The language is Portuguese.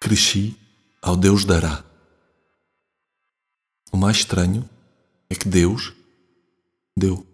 Cresci ao Deus dará. O mais estranho é que Deus deu.